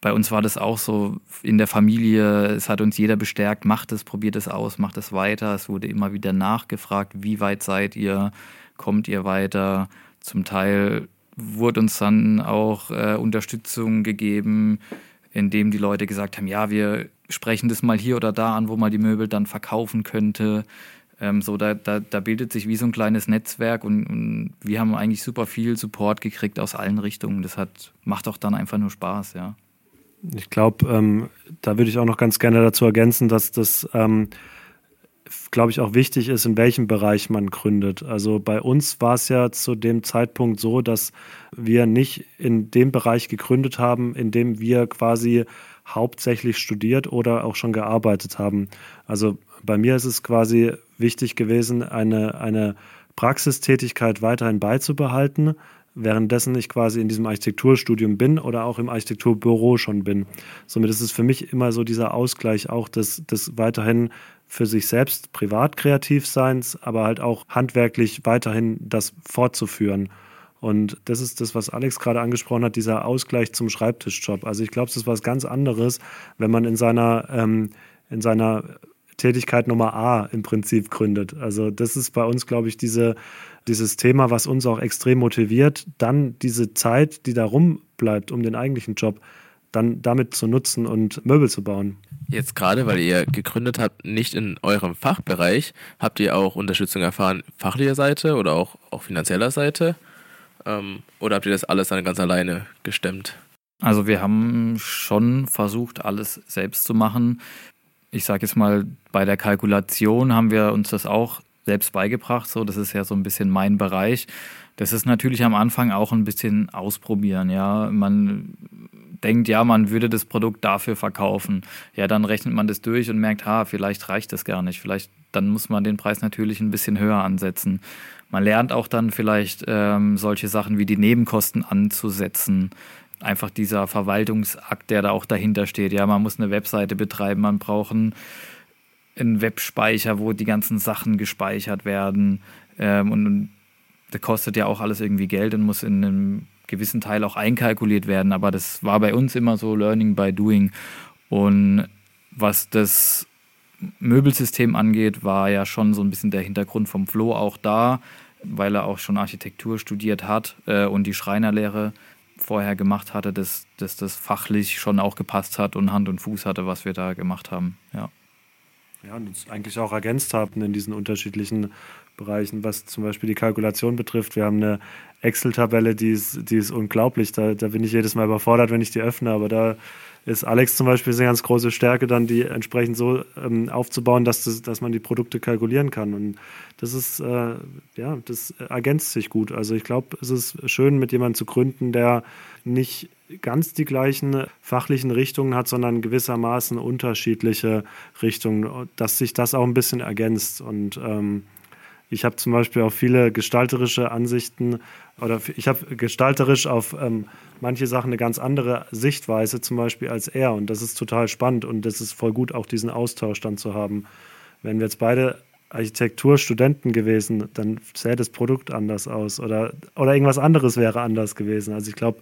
bei uns war das auch so in der Familie, es hat uns jeder bestärkt, macht es, probiert es aus, macht es weiter. Es wurde immer wieder nachgefragt, wie weit seid ihr, kommt ihr weiter. Zum Teil wurde uns dann auch äh, Unterstützung gegeben, indem die Leute gesagt haben, ja, wir sprechen das mal hier oder da an, wo man die Möbel dann verkaufen könnte. Ähm, so, da, da, da, bildet sich wie so ein kleines Netzwerk und, und, wir haben eigentlich super viel Support gekriegt aus allen Richtungen. Das hat, macht auch dann einfach nur Spaß, ja. Ich glaube, ähm, da würde ich auch noch ganz gerne dazu ergänzen, dass das, ähm, glaube ich, auch wichtig ist, in welchem Bereich man gründet. Also bei uns war es ja zu dem Zeitpunkt so, dass wir nicht in dem Bereich gegründet haben, in dem wir quasi hauptsächlich studiert oder auch schon gearbeitet haben. Also bei mir ist es quasi wichtig gewesen, eine, eine Praxistätigkeit weiterhin beizubehalten, währenddessen ich quasi in diesem Architekturstudium bin oder auch im Architekturbüro schon bin. Somit ist es für mich immer so dieser Ausgleich auch des, des weiterhin für sich selbst privat kreativ Seins, aber halt auch handwerklich weiterhin das fortzuführen. Und das ist das, was Alex gerade angesprochen hat, dieser Ausgleich zum Schreibtischjob. Also ich glaube, das ist was ganz anderes, wenn man in seiner, ähm, in seiner Tätigkeit Nummer A im Prinzip gründet. Also das ist bei uns, glaube ich, diese, dieses Thema, was uns auch extrem motiviert, dann diese Zeit, die da rumbleibt um den eigentlichen Job, dann damit zu nutzen und Möbel zu bauen. Jetzt gerade, weil ihr gegründet habt, nicht in eurem Fachbereich, habt ihr auch Unterstützung erfahren, fachlicher Seite oder auch, auch finanzieller Seite? Ähm, oder habt ihr das alles dann ganz alleine gestemmt? Also wir haben schon versucht, alles selbst zu machen. Ich sage jetzt mal, bei der Kalkulation haben wir uns das auch selbst beigebracht. So, das ist ja so ein bisschen mein Bereich. Das ist natürlich am Anfang auch ein bisschen ausprobieren. Ja, man denkt, ja, man würde das Produkt dafür verkaufen. Ja, dann rechnet man das durch und merkt, ha, vielleicht reicht das gar nicht. Vielleicht, dann muss man den Preis natürlich ein bisschen höher ansetzen. Man lernt auch dann vielleicht ähm, solche Sachen wie die Nebenkosten anzusetzen. Einfach dieser Verwaltungsakt, der da auch dahinter steht. Ja, man muss eine Webseite betreiben, man braucht einen, Webspeicher, wo die ganzen Sachen gespeichert werden. Ähm, und das kostet ja auch alles irgendwie Geld und muss in einem gewissen Teil auch einkalkuliert werden. Aber das war bei uns immer so Learning by Doing. Und was das Möbelsystem angeht, war ja schon so ein bisschen der Hintergrund vom Flo auch da, weil er auch schon Architektur studiert hat äh, und die Schreinerlehre vorher gemacht hatte, dass, dass das fachlich schon auch gepasst hat und Hand und Fuß hatte, was wir da gemacht haben. Ja. Ja, und uns eigentlich auch ergänzt haben in diesen unterschiedlichen Bereichen, was zum Beispiel die Kalkulation betrifft. Wir haben eine Excel-Tabelle, die ist, die ist unglaublich. Da, da bin ich jedes Mal überfordert, wenn ich die öffne. Aber da ist Alex zum Beispiel eine ganz große Stärke, dann die entsprechend so ähm, aufzubauen, dass, das, dass man die Produkte kalkulieren kann. Und das ist, äh, ja, das ergänzt sich gut. Also ich glaube, es ist schön, mit jemandem zu gründen, der nicht ganz die gleichen fachlichen Richtungen hat, sondern gewissermaßen unterschiedliche Richtungen, dass sich das auch ein bisschen ergänzt. Und ähm, ich habe zum Beispiel auch viele gestalterische Ansichten oder ich habe gestalterisch auf ähm, manche Sachen eine ganz andere Sichtweise zum Beispiel als er und das ist total spannend und das ist voll gut, auch diesen Austausch dann zu haben. Wenn wir jetzt beide Architekturstudenten gewesen, dann sähe das Produkt anders aus oder, oder irgendwas anderes wäre anders gewesen. Also ich glaube,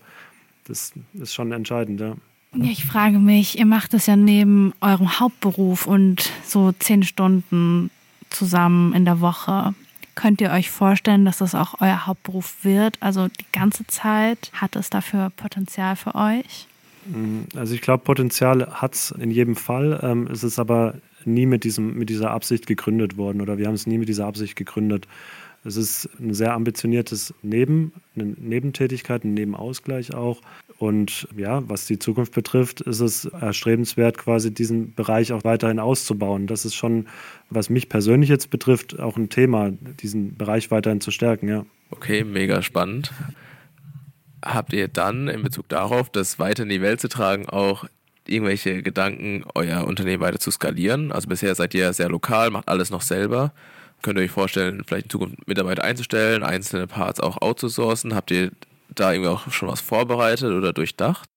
das ist schon entscheidend, ja. Ja, ich frage mich, ihr macht das ja neben eurem Hauptberuf und so zehn Stunden zusammen in der Woche. Könnt ihr euch vorstellen, dass das auch euer Hauptberuf wird? Also die ganze Zeit hat es dafür Potenzial für euch? Mm, also ich glaube, Potenzial hat es in jedem Fall. Ähm, es ist aber nie mit, diesem, mit dieser Absicht gegründet worden oder wir haben es nie mit dieser Absicht gegründet. Es ist ein sehr ambitioniertes Neben, eine Nebentätigkeit, ein Nebenausgleich auch. Und ja, was die Zukunft betrifft, ist es erstrebenswert, quasi diesen Bereich auch weiterhin auszubauen. Das ist schon, was mich persönlich jetzt betrifft, auch ein Thema, diesen Bereich weiterhin zu stärken, ja. Okay, mega spannend. Habt ihr dann in Bezug darauf, das weiter in die Welt zu tragen, auch irgendwelche Gedanken, euer Unternehmen weiter zu skalieren? Also bisher seid ihr sehr lokal, macht alles noch selber. Könnt ihr euch vorstellen, vielleicht in Zukunft Mitarbeiter einzustellen, einzelne Parts auch outzusourcen? Habt ihr da irgendwie auch schon was vorbereitet oder durchdacht?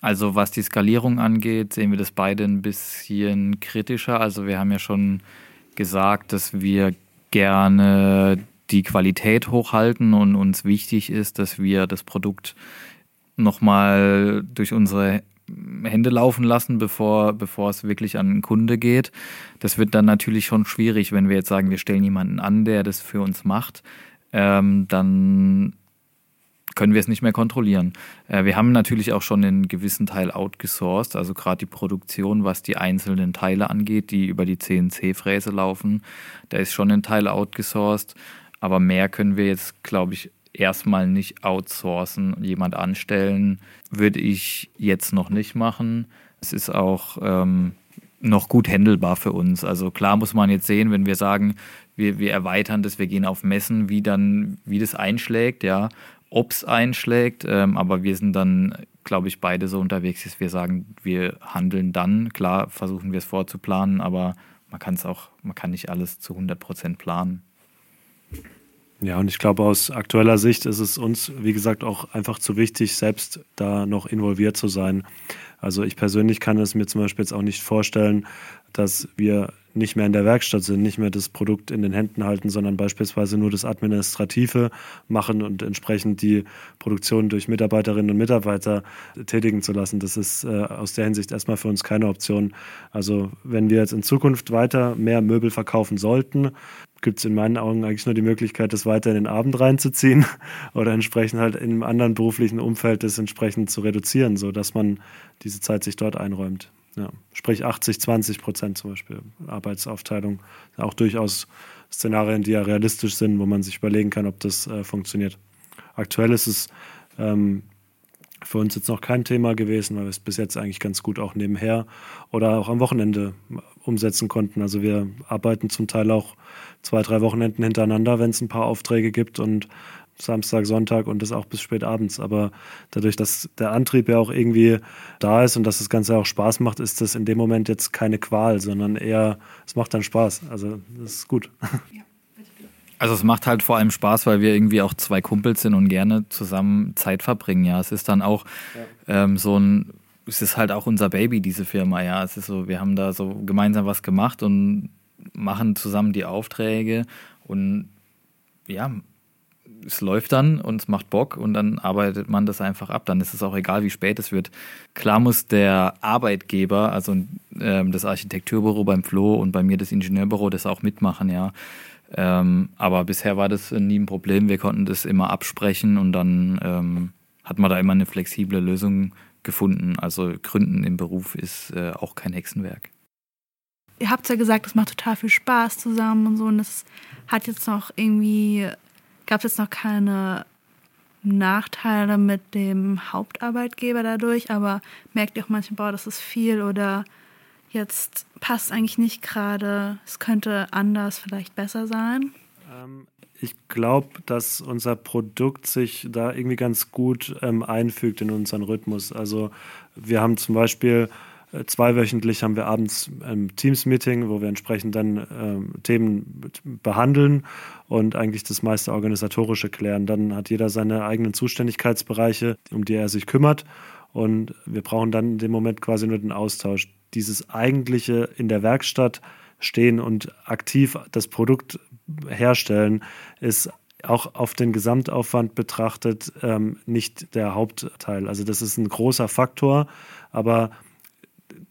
Also was die Skalierung angeht, sehen wir das beide ein bisschen kritischer. Also wir haben ja schon gesagt, dass wir gerne die Qualität hochhalten und uns wichtig ist, dass wir das Produkt nochmal durch unsere Hände laufen lassen, bevor, bevor es wirklich an einen Kunde geht. Das wird dann natürlich schon schwierig, wenn wir jetzt sagen, wir stellen jemanden an, der das für uns macht. Ähm, dann können wir es nicht mehr kontrollieren. Äh, wir haben natürlich auch schon einen gewissen Teil outgesourced, also gerade die Produktion, was die einzelnen Teile angeht, die über die CNC-Fräse laufen. Da ist schon ein Teil outgesourced, aber mehr können wir jetzt, glaube ich, erstmal nicht outsourcen, jemand anstellen, würde ich jetzt noch nicht machen. Es ist auch ähm, noch gut handelbar für uns. Also klar muss man jetzt sehen, wenn wir sagen, wir, wir erweitern das, wir gehen auf Messen, wie dann, wie das einschlägt, ja, ob es einschlägt, ähm, aber wir sind dann, glaube ich, beide so unterwegs, dass wir sagen, wir handeln dann. Klar versuchen wir es vorzuplanen, aber man kann es auch, man kann nicht alles zu 100 Prozent planen. Ja, und ich glaube, aus aktueller Sicht ist es uns, wie gesagt, auch einfach zu wichtig, selbst da noch involviert zu sein. Also ich persönlich kann es mir zum Beispiel jetzt auch nicht vorstellen, dass wir nicht mehr in der Werkstatt sind, nicht mehr das Produkt in den Händen halten, sondern beispielsweise nur das Administrative machen und entsprechend die Produktion durch Mitarbeiterinnen und Mitarbeiter tätigen zu lassen. Das ist äh, aus der Hinsicht erstmal für uns keine Option. Also wenn wir jetzt in Zukunft weiter mehr Möbel verkaufen sollten, gibt es in meinen Augen eigentlich nur die Möglichkeit, das weiter in den Abend reinzuziehen oder entsprechend halt in einem anderen beruflichen Umfeld das entsprechend zu reduzieren, sodass man diese Zeit sich dort einräumt. Ja, sprich 80, 20 Prozent zum Beispiel Arbeitsaufteilung. Auch durchaus Szenarien, die ja realistisch sind, wo man sich überlegen kann, ob das äh, funktioniert. Aktuell ist es ähm, für uns jetzt noch kein Thema gewesen, weil wir es bis jetzt eigentlich ganz gut auch nebenher oder auch am Wochenende umsetzen konnten. Also wir arbeiten zum Teil auch zwei, drei Wochenenden hintereinander, wenn es ein paar Aufträge gibt und Samstag, Sonntag und das auch bis spät abends. Aber dadurch, dass der Antrieb ja auch irgendwie da ist und dass das Ganze auch Spaß macht, ist das in dem Moment jetzt keine Qual, sondern eher, es macht dann Spaß. Also das ist gut. Also es macht halt vor allem Spaß, weil wir irgendwie auch zwei Kumpels sind und gerne zusammen Zeit verbringen. Ja, es ist dann auch ja. ähm, so ein, es ist halt auch unser Baby, diese Firma. Ja, es ist so, wir haben da so gemeinsam was gemacht und machen zusammen die Aufträge und ja, es läuft dann und es macht Bock und dann arbeitet man das einfach ab. Dann ist es auch egal, wie spät es wird. Klar muss der Arbeitgeber, also ähm, das Architekturbüro beim Flo und bei mir das Ingenieurbüro, das auch mitmachen, ja. Ähm, aber bisher war das nie ein Problem. Wir konnten das immer absprechen und dann ähm, hat man da immer eine flexible Lösung gefunden. Also Gründen im Beruf ist äh, auch kein Hexenwerk. Ihr habt ja gesagt, es macht total viel Spaß zusammen und so. Und es hat jetzt noch irgendwie, gab es jetzt noch keine Nachteile mit dem Hauptarbeitgeber dadurch, aber merkt ihr auch manchmal, boah, das ist viel oder jetzt passt eigentlich nicht gerade, es könnte anders vielleicht besser sein? Ähm, ich glaube, dass unser Produkt sich da irgendwie ganz gut ähm, einfügt in unseren Rhythmus. Also wir haben zum Beispiel zweiwöchentlich haben wir abends ein Teams-Meeting, wo wir entsprechend dann ähm, Themen behandeln und eigentlich das meiste Organisatorische klären. Dann hat jeder seine eigenen Zuständigkeitsbereiche, um die er sich kümmert. Und wir brauchen dann in dem Moment quasi nur den Austausch dieses eigentliche in der Werkstatt stehen und aktiv das Produkt herstellen, ist auch auf den Gesamtaufwand betrachtet ähm, nicht der Hauptteil. Also das ist ein großer Faktor, aber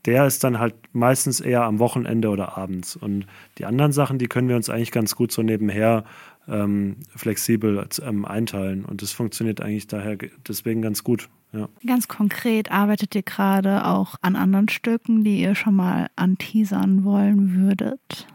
der ist dann halt meistens eher am Wochenende oder abends. Und die anderen Sachen, die können wir uns eigentlich ganz gut so nebenher ähm, flexibel ähm, einteilen. Und das funktioniert eigentlich daher deswegen ganz gut. Ja. Ganz konkret arbeitet ihr gerade auch an anderen Stücken, die ihr schon mal anteasern wollen würdet?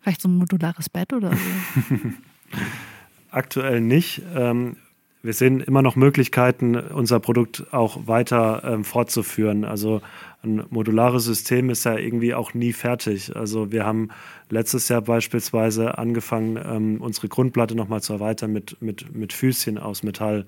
Vielleicht so ein modulares Bett oder so? Aktuell nicht. Ähm, wir sehen immer noch Möglichkeiten, unser Produkt auch weiter ähm, fortzuführen. Also ein modulares System ist ja irgendwie auch nie fertig. Also wir haben letztes Jahr beispielsweise angefangen, ähm, unsere Grundplatte nochmal zu erweitern mit, mit, mit Füßchen aus Metall.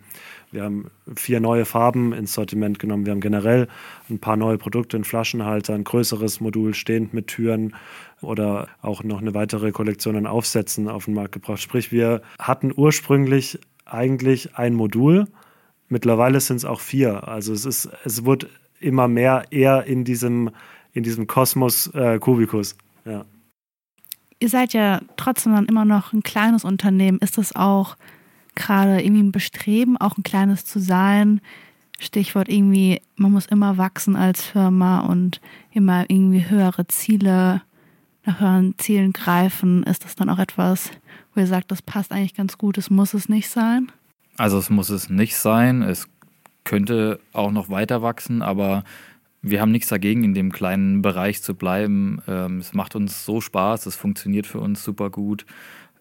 Wir haben vier neue Farben ins Sortiment genommen. Wir haben generell ein paar neue Produkte, einen Flaschenhalter, ein größeres Modul stehend mit Türen oder auch noch eine weitere Kollektion an Aufsätzen auf den Markt gebracht. Sprich, wir hatten ursprünglich eigentlich ein Modul. Mittlerweile sind es auch vier. Also es ist, es wird immer mehr eher in diesem, in diesem Kosmos äh, Kubikus. Ja. Ihr seid ja trotzdem dann immer noch ein kleines Unternehmen. Ist das auch gerade irgendwie ein Bestreben, auch ein kleines zu sein? Stichwort irgendwie, man muss immer wachsen als Firma und immer irgendwie höhere Ziele, nach höheren Zielen greifen. Ist das dann auch etwas, wo ihr sagt, das passt eigentlich ganz gut, es muss es nicht sein? Also es muss es nicht sein. Es könnte auch noch weiter wachsen, aber wir haben nichts dagegen, in dem kleinen Bereich zu bleiben. Ähm, es macht uns so Spaß, es funktioniert für uns super gut.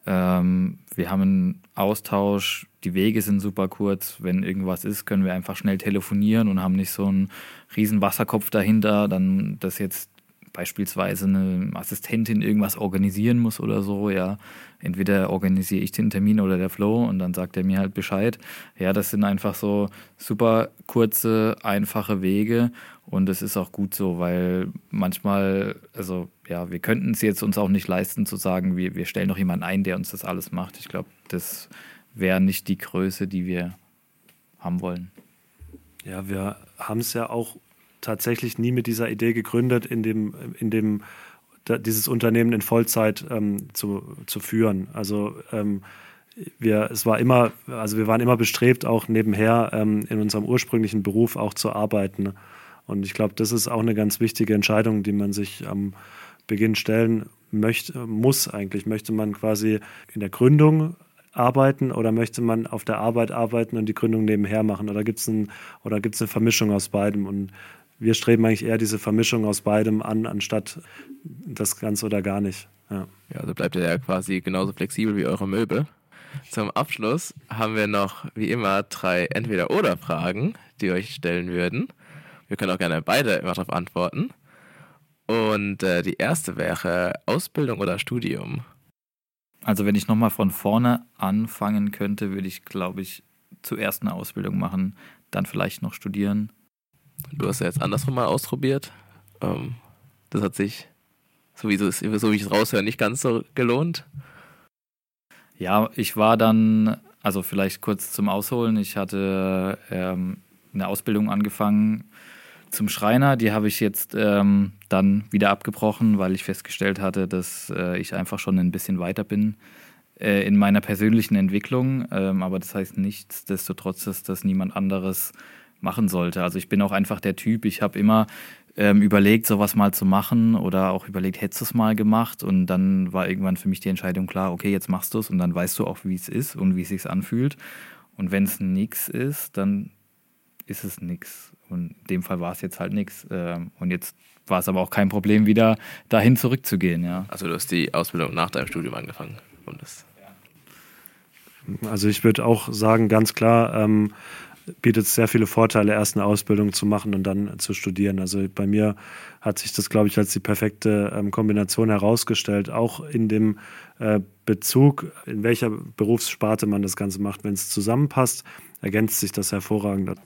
Ähm, wir haben einen Austausch, die Wege sind super kurz. Wenn irgendwas ist, können wir einfach schnell telefonieren und haben nicht so einen riesen Wasserkopf dahinter, dann das jetzt beispielsweise eine Assistentin irgendwas organisieren muss oder so, ja, entweder organisiere ich den Termin oder der Flow und dann sagt er mir halt Bescheid. Ja, das sind einfach so super kurze, einfache Wege und es ist auch gut so, weil manchmal, also ja, wir könnten es jetzt uns auch nicht leisten zu sagen, wir, wir stellen noch jemanden ein, der uns das alles macht. Ich glaube, das wäre nicht die Größe, die wir haben wollen. Ja, wir haben es ja auch tatsächlich nie mit dieser Idee gegründet, in dem, in dem dieses Unternehmen in Vollzeit ähm, zu, zu führen. Also ähm, wir, es war immer, also wir waren immer bestrebt, auch nebenher ähm, in unserem ursprünglichen Beruf auch zu arbeiten. Und ich glaube, das ist auch eine ganz wichtige Entscheidung, die man sich am Beginn stellen möchte, muss eigentlich. Möchte man quasi in der Gründung arbeiten oder möchte man auf der Arbeit arbeiten und die Gründung nebenher machen? Oder gibt es ein, eine Vermischung aus beidem? Und wir streben eigentlich eher diese Vermischung aus beidem an, anstatt das Ganze oder gar nicht. Ja, ja also bleibt ihr ja quasi genauso flexibel wie eure Möbel. Zum Abschluss haben wir noch wie immer drei Entweder-Oder-Fragen, die euch stellen würden. Wir können auch gerne beide immer darauf antworten. Und äh, die erste wäre Ausbildung oder Studium? Also wenn ich nochmal von vorne anfangen könnte, würde ich, glaube ich, zuerst eine Ausbildung machen, dann vielleicht noch studieren. Du hast ja jetzt andersrum mal ausprobiert. Ähm, das hat sich, so wie, so, wie ich es raushöre, nicht ganz so gelohnt. Ja, ich war dann, also vielleicht kurz zum Ausholen, ich hatte ähm, eine Ausbildung angefangen zum Schreiner. Die habe ich jetzt ähm, dann wieder abgebrochen, weil ich festgestellt hatte, dass äh, ich einfach schon ein bisschen weiter bin äh, in meiner persönlichen Entwicklung. Ähm, aber das heißt nichtsdestotrotz, dass das niemand anderes machen sollte. Also ich bin auch einfach der Typ, ich habe immer ähm, überlegt, sowas mal zu machen oder auch überlegt, hättest du es mal gemacht und dann war irgendwann für mich die Entscheidung klar, okay, jetzt machst du es und dann weißt du auch, wie es ist und wie es sich anfühlt. Und wenn es nichts ist, dann ist es nichts. Und in dem Fall war es jetzt halt nichts. Ähm, und jetzt war es aber auch kein Problem, wieder dahin zurückzugehen. Ja. Also du hast die Ausbildung nach deinem Studium angefangen. Und das also ich würde auch sagen, ganz klar, ähm, bietet es sehr viele Vorteile, erst eine Ausbildung zu machen und dann zu studieren. Also bei mir hat sich das, glaube ich, als die perfekte ähm, Kombination herausgestellt, auch in dem äh, Bezug, in welcher Berufssparte man das Ganze macht. Wenn es zusammenpasst, ergänzt sich das hervorragend.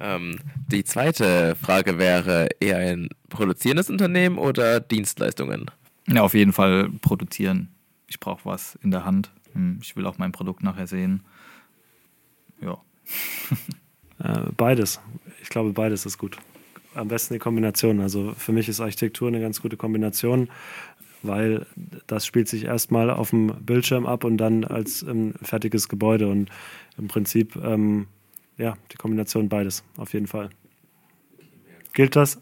Ähm, die zweite Frage wäre eher ein produzierendes Unternehmen oder Dienstleistungen? Ja, auf jeden Fall produzieren. Ich brauche was in der Hand. Hm, ich will auch mein Produkt nachher sehen. Ja. Äh, beides. Ich glaube, beides ist gut. Am besten die Kombination. Also für mich ist Architektur eine ganz gute Kombination, weil das spielt sich erstmal auf dem Bildschirm ab und dann als ein fertiges Gebäude. Und im Prinzip, ähm, ja, die Kombination beides, auf jeden Fall. Gilt das?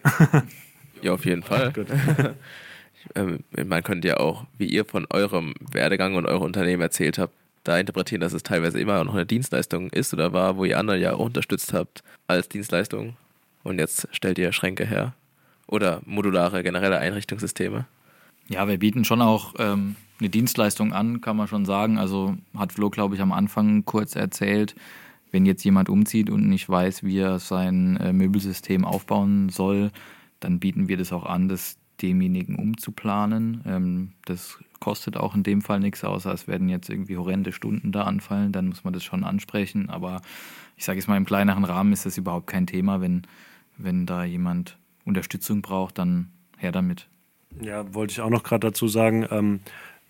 ja, auf jeden Fall. Gut. Ähm, man könnte ja auch, wie ihr von eurem Werdegang und eurem Unternehmen erzählt habt, da interpretieren, dass es teilweise immer noch eine Dienstleistung ist oder war, wo ihr andere ja auch unterstützt habt als Dienstleistung. Und jetzt stellt ihr Schränke her. Oder modulare generelle Einrichtungssysteme. Ja, wir bieten schon auch ähm, eine Dienstleistung an, kann man schon sagen. Also hat Flo, glaube ich, am Anfang kurz erzählt, wenn jetzt jemand umzieht und nicht weiß, wie er sein äh, Möbelsystem aufbauen soll, dann bieten wir das auch an, dass demjenigen umzuplanen. Ähm, das kostet auch in dem Fall nichts, außer es werden jetzt irgendwie horrende Stunden da anfallen, dann muss man das schon ansprechen. Aber ich sage jetzt mal, im kleineren Rahmen ist das überhaupt kein Thema. Wenn, wenn da jemand Unterstützung braucht, dann her damit. Ja, wollte ich auch noch gerade dazu sagen, ähm,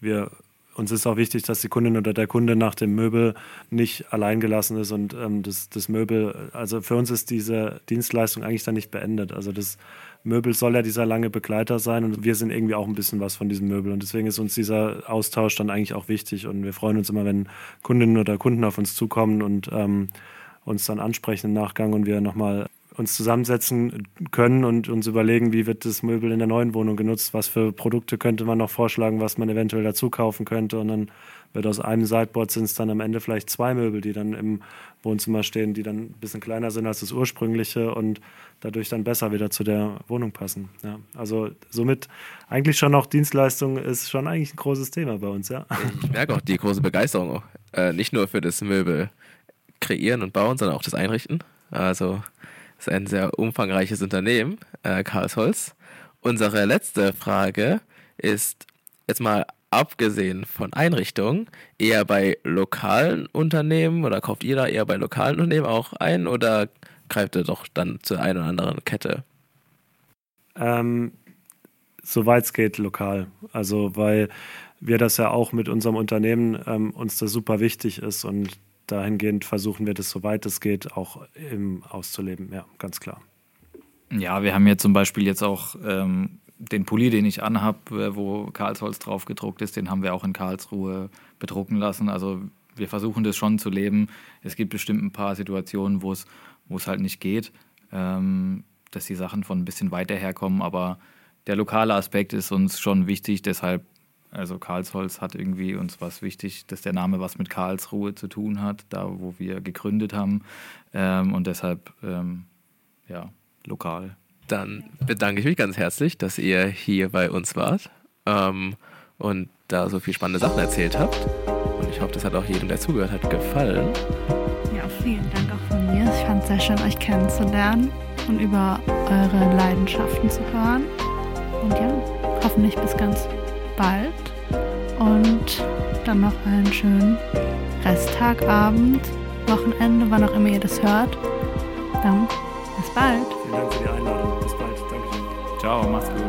wir uns ist auch wichtig, dass die Kundin oder der Kunde nach dem Möbel nicht allein gelassen ist und ähm, das, das Möbel, also für uns ist diese Dienstleistung eigentlich dann nicht beendet. Also das Möbel soll ja dieser lange Begleiter sein und wir sind irgendwie auch ein bisschen was von diesem Möbel. Und deswegen ist uns dieser Austausch dann eigentlich auch wichtig. Und wir freuen uns immer, wenn Kundinnen oder Kunden auf uns zukommen und ähm, uns dann ansprechen im Nachgang und wir nochmal uns zusammensetzen können und uns überlegen, wie wird das Möbel in der neuen Wohnung genutzt, was für Produkte könnte man noch vorschlagen, was man eventuell dazu kaufen könnte. Und dann wird aus einem Sideboard sind es dann am Ende vielleicht zwei Möbel, die dann im Wohnzimmer stehen, die dann ein bisschen kleiner sind als das ursprüngliche und dadurch dann besser wieder zu der Wohnung passen. Ja, also somit eigentlich schon auch Dienstleistung ist schon eigentlich ein großes Thema bei uns, ja. Ich merke auch die große Begeisterung, äh, nicht nur für das Möbel kreieren und bauen, sondern auch das Einrichten. Also ist ein sehr umfangreiches Unternehmen, äh, Karlsholz. Unsere letzte Frage ist jetzt mal abgesehen von Einrichtungen, eher bei lokalen Unternehmen oder kauft ihr da eher bei lokalen Unternehmen auch ein oder greift ihr doch dann zur einen oder anderen Kette? Ähm, Soweit es geht, lokal. Also, weil wir das ja auch mit unserem Unternehmen ähm, uns das super wichtig ist und dahingehend versuchen wir das, soweit es geht, auch im auszuleben. Ja, ganz klar. Ja, wir haben ja zum Beispiel jetzt auch ähm, den Pulli, den ich anhab, äh, wo Karlsholz drauf gedruckt ist, den haben wir auch in Karlsruhe bedrucken lassen. Also wir versuchen das schon zu leben. Es gibt bestimmt ein paar Situationen, wo es, wo es halt nicht geht, ähm, dass die Sachen von ein bisschen weiter herkommen, aber der lokale Aspekt ist uns schon wichtig, deshalb, also Karlsholz hat irgendwie uns was wichtig, dass der Name was mit Karlsruhe zu tun hat, da wo wir gegründet haben ähm, und deshalb, ähm, ja, lokal. Dann bedanke ich mich ganz herzlich, dass ihr hier bei uns wart ähm, und da so viel spannende Sachen erzählt habt. Und ich hoffe, das hat auch jedem, der zugehört hat, gefallen. Ja, vielen Dank auch von mir. Ich fand es sehr schön, euch kennenzulernen und über eure Leidenschaften zu hören. Und ja, hoffentlich bis ganz bald. Und dann noch einen schönen Resttag, Abend, Wochenende, wann auch immer ihr das hört. Dann bis bald. Vielen Dank für die Einladung. Bis bald. Dankeschön. Ciao, macht's gut.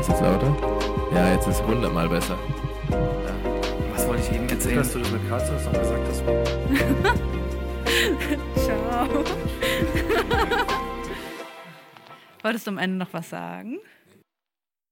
Ist jetzt lauter? Ja, jetzt ist hundertmal besser. Was wollte ich eben erzählen? Dass du das mit Karlsruhe noch gesagt hast. Ciao. Wolltest du am Ende noch was sagen?